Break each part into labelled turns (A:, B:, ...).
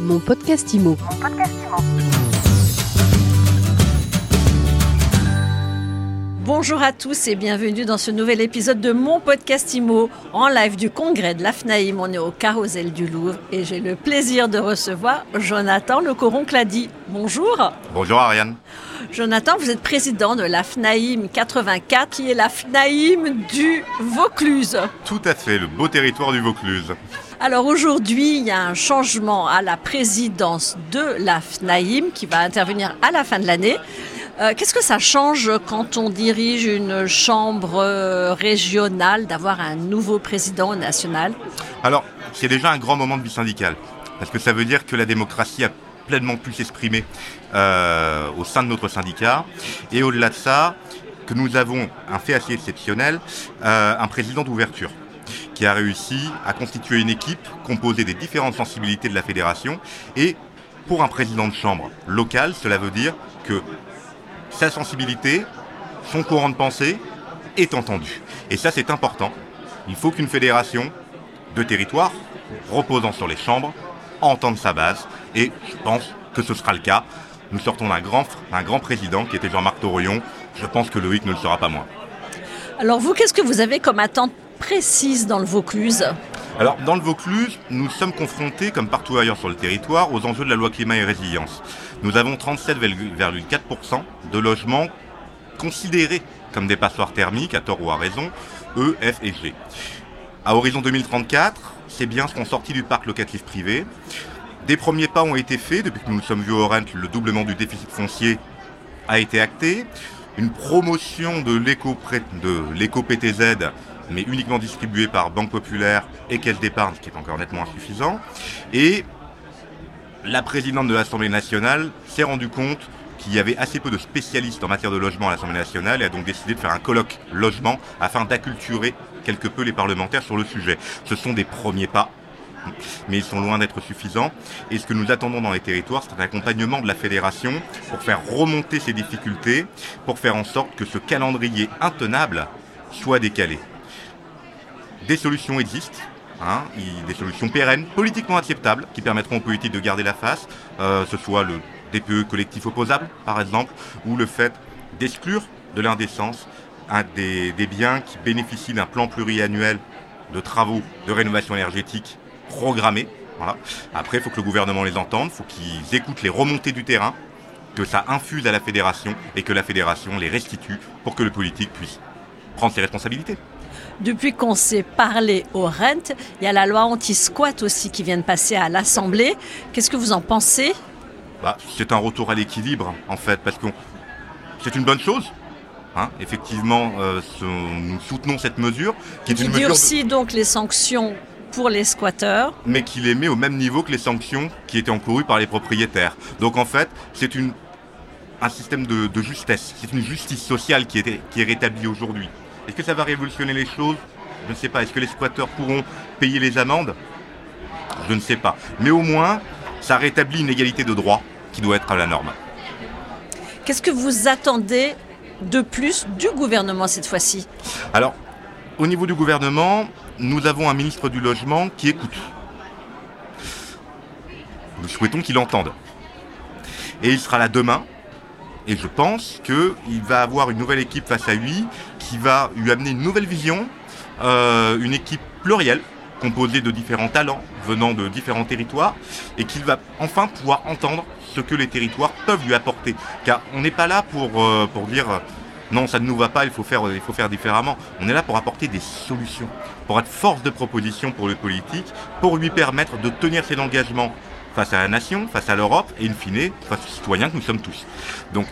A: Mon podcast IMO.
B: Bonjour à tous et bienvenue dans ce nouvel épisode de mon podcast IMO en live du congrès de l'AFNAIM. On est au Carrousel du Louvre et j'ai le plaisir de recevoir Jonathan Le Coron Clady. Bonjour.
C: Bonjour Ariane.
B: Jonathan, vous êtes président de l'AFNAIM 84 qui est l'AFNAIM du Vaucluse.
C: Tout à fait, le beau territoire du Vaucluse.
B: Alors aujourd'hui, il y a un changement à la présidence de l'AFNAIM qui va intervenir à la fin de l'année. Euh, Qu'est-ce que ça change quand on dirige une chambre euh, régionale d'avoir un nouveau président national?
C: Alors, c'est déjà un grand moment de vie syndicale, parce que ça veut dire que la démocratie a pleinement pu s'exprimer euh, au sein de notre syndicat, et au-delà de ça, que nous avons un fait assez exceptionnel, un président d'ouverture qui a réussi à constituer une équipe composée des différentes sensibilités de la fédération, et pour un président de chambre local, cela veut dire que sa sensibilité, son courant de pensée est entendu. Et ça, c'est important. Il faut qu'une fédération de territoire, reposant sur les chambres, entende sa base. Et je pense que ce sera le cas. Nous sortons d'un grand, président qui était Jean-Marc Torillon. Je pense que Loïc ne le sera pas moins.
B: Alors vous, qu'est-ce que vous avez comme attente précise dans le Vaucluse?
C: Alors, dans le Vaucluse, nous sommes confrontés, comme partout ailleurs sur le territoire, aux enjeux de la loi climat et résilience. Nous avons 37,4% de logements considérés comme des passoires thermiques, à tort ou à raison, E, F et G. À horizon 2034, c'est bien ce qu'on sortit du parc locatif privé. Des premiers pas ont été faits depuis que nous nous sommes vus au Rent, le doublement du déficit foncier a été acté. Une promotion de l'éco-PTZ, mais uniquement distribuée par Banque Populaire et Caisse d'épargne, ce qui est encore nettement insuffisant. Et la présidente de l'Assemblée nationale s'est rendue compte qu'il y avait assez peu de spécialistes en matière de logement à l'Assemblée nationale et a donc décidé de faire un colloque logement afin d'acculturer quelque peu les parlementaires sur le sujet. Ce sont des premiers pas, mais ils sont loin d'être suffisants. Et ce que nous attendons dans les territoires, c'est un accompagnement de la fédération pour faire remonter ces difficultés, pour faire en sorte que ce calendrier intenable soit décalé. Des solutions existent, Hein, des solutions pérennes, politiquement acceptables, qui permettront aux politiques de garder la face, euh, ce soit le DPE collectif opposable, par exemple, ou le fait d'exclure de l'indécence des, biens qui bénéficient d'un plan pluriannuel de travaux de rénovation énergétique programmés. Après, il faut que le gouvernement les entende, il faut qu'ils écoutent les remontées du terrain, que ça infuse à la fédération et que la fédération les restitue pour que le politique puisse prendre ses responsabilités.
B: Depuis qu'on s'est parlé au Rent, il y a la loi anti-squat aussi qui vient de passer à l'Assemblée. Qu'est-ce que vous en pensez?
C: Bah, c'est un retour à l'équilibre, en fait, parce que c'est une bonne chose. Hein, effectivement, euh, ce- nous soutenons cette mesure, qui est
B: Qui
C: une mesure, de-
B: durcit donc les sanctions pour les squatteurs.
C: mais qui les met au même niveau que les sanctions qui étaient encourues par les propriétaires. Donc, en fait, c'est une un système de, de justesse, c'est une justice sociale qui est, qui est rétablie aujourd'hui. Est-ce que ça va révolutionner les choses? Je ne sais pas. Est-ce que les squatteurs pourront payer les amendes? Je ne sais pas. Mais au moins, ça rétablit une égalité de droit qui doit être à la norme.
B: Qu'est-ce que vous attendez de plus du gouvernement cette fois-ci?
C: Alors, au niveau du gouvernement, nous avons un ministre du Logement qui écoute. Nous souhaitons qu'il entende. Et il sera là demain. Et je pense qu'il va avoir une nouvelle équipe face à lui qui va lui amener une nouvelle vision, euh, une équipe plurielle composée de différents talents venant de différents territoires et qu'il va enfin pouvoir entendre ce que les territoires peuvent lui apporter. Car on n'est pas là pour, euh, pour dire euh, non, ça ne nous va pas, il faut, faire, il faut faire différemment. On est là pour apporter des solutions, pour être force de proposition pour le politique, pour lui permettre de tenir ses engagements face à la nation, face à l'Europe et in fine face aux citoyens que nous sommes tous. Donc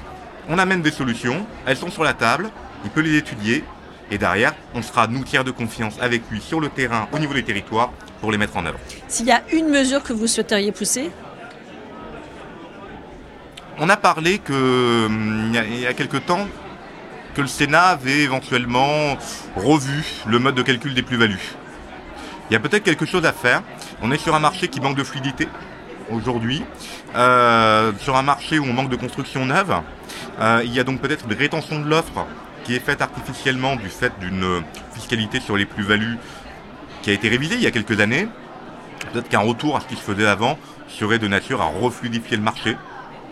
C: on amène des solutions, elles sont sur la table, il peut les étudier et derrière on sera nous tiers de confiance avec lui sur le terrain, au niveau des territoires, pour les mettre en œuvre.
B: S'il y a une mesure que vous souhaiteriez pousser?
C: On a parlé que hum, il y a- il y a quelque temps que le Sénat avait éventuellement revu le mode de calcul des plus-values. Il y a peut-être quelque chose à faire. On est sur un marché qui manque de fluidité aujourd'hui, euh, sur un marché où on manque de construction neuve. Euh, il y a donc peut-être une rétention de l'offre qui est faite artificiellement du fait d'une fiscalité sur les plus-values qui a été révisée il y a quelques années. Peut-être qu'un retour à ce qui se faisait avant serait de nature à refluidifier le marché.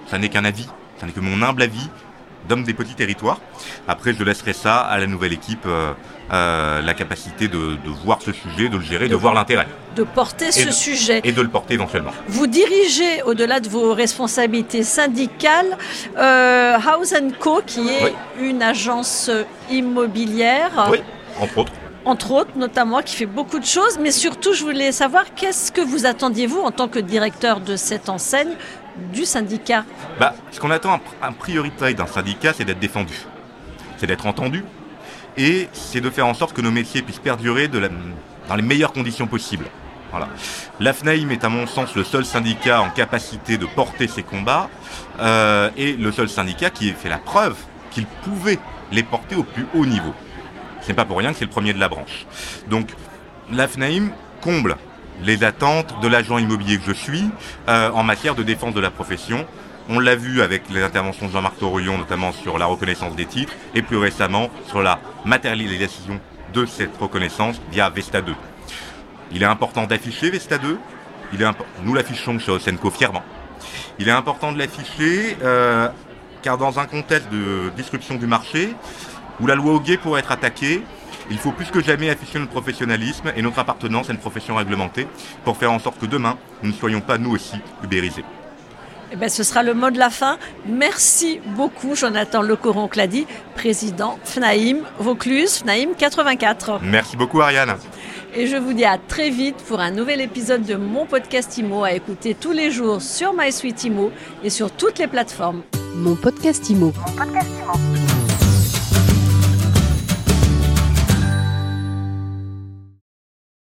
C: Ça n'est qu'un avis, ça n'est que mon humble avis d'homme des petits territoires. Après, je laisserai ça à la nouvelle équipe, euh, euh, la capacité de, de voir ce sujet, de le gérer, de, voir l'intérêt.
B: De porter ce
C: de-
B: sujet.
C: Et de le porter éventuellement.
B: Vous dirigez, au-delà de vos responsabilités syndicales, euh, House Co, qui est
C: Oui.
B: une agence immobilière,
C: Oui, entre autres.
B: Entre autres notamment, qui fait beaucoup de choses. Mais surtout, je voulais savoir qu'est-ce que vous attendiez, vous, en tant que directeur de cette enseigne, du syndicat?
C: Bah, ce qu'on attend en priorité d'un syndicat, c'est d'être défendu, c'est d'être entendu, et c'est de faire en sorte que nos métiers puissent perdurer dans les meilleures conditions possibles. Voilà. L'AFNAIM est à mon sens le seul syndicat en capacité de porter ces combats, euh, et le seul syndicat qui ait fait la preuve qu'il pouvait les porter au plus haut niveau. Ce n'est pas pour rien que c'est le premier de la branche. Donc, l'AFNAIM comble les attentes de l'agent immobilier que je suis euh, en matière de défense de la profession. On l'a vu avec les interventions de Jean-Marc Torillon, notamment sur la reconnaissance des titres, et plus récemment sur la matérialisation de cette reconnaissance via Vesta 2. Il est important d'afficher Vesta 2. Il est impo- Nous l'affichons chez Osenco fièrement. Il est important de l'afficher euh, car dans un contexte de disruption du marché, où la loi Hoguet pourrait être attaquée, il faut plus que jamais afficher notre professionnalisme et notre appartenance à une profession réglementée pour faire en sorte que demain, nous ne soyons pas nous aussi ubérisés.
B: Eh ben, ce sera le mot de la fin. Merci beaucoup, Jonathan Lecoron-Clady, président FNAIM Vaucluse, FNAIM 84.
C: Merci beaucoup Ariane.
B: Et je vous dis à très vite pour un nouvel épisode de mon podcast IMO à écouter tous les jours sur MySuite IMO et sur toutes les plateformes.
A: Mon podcast IMO.
D: Mon podcast Imo.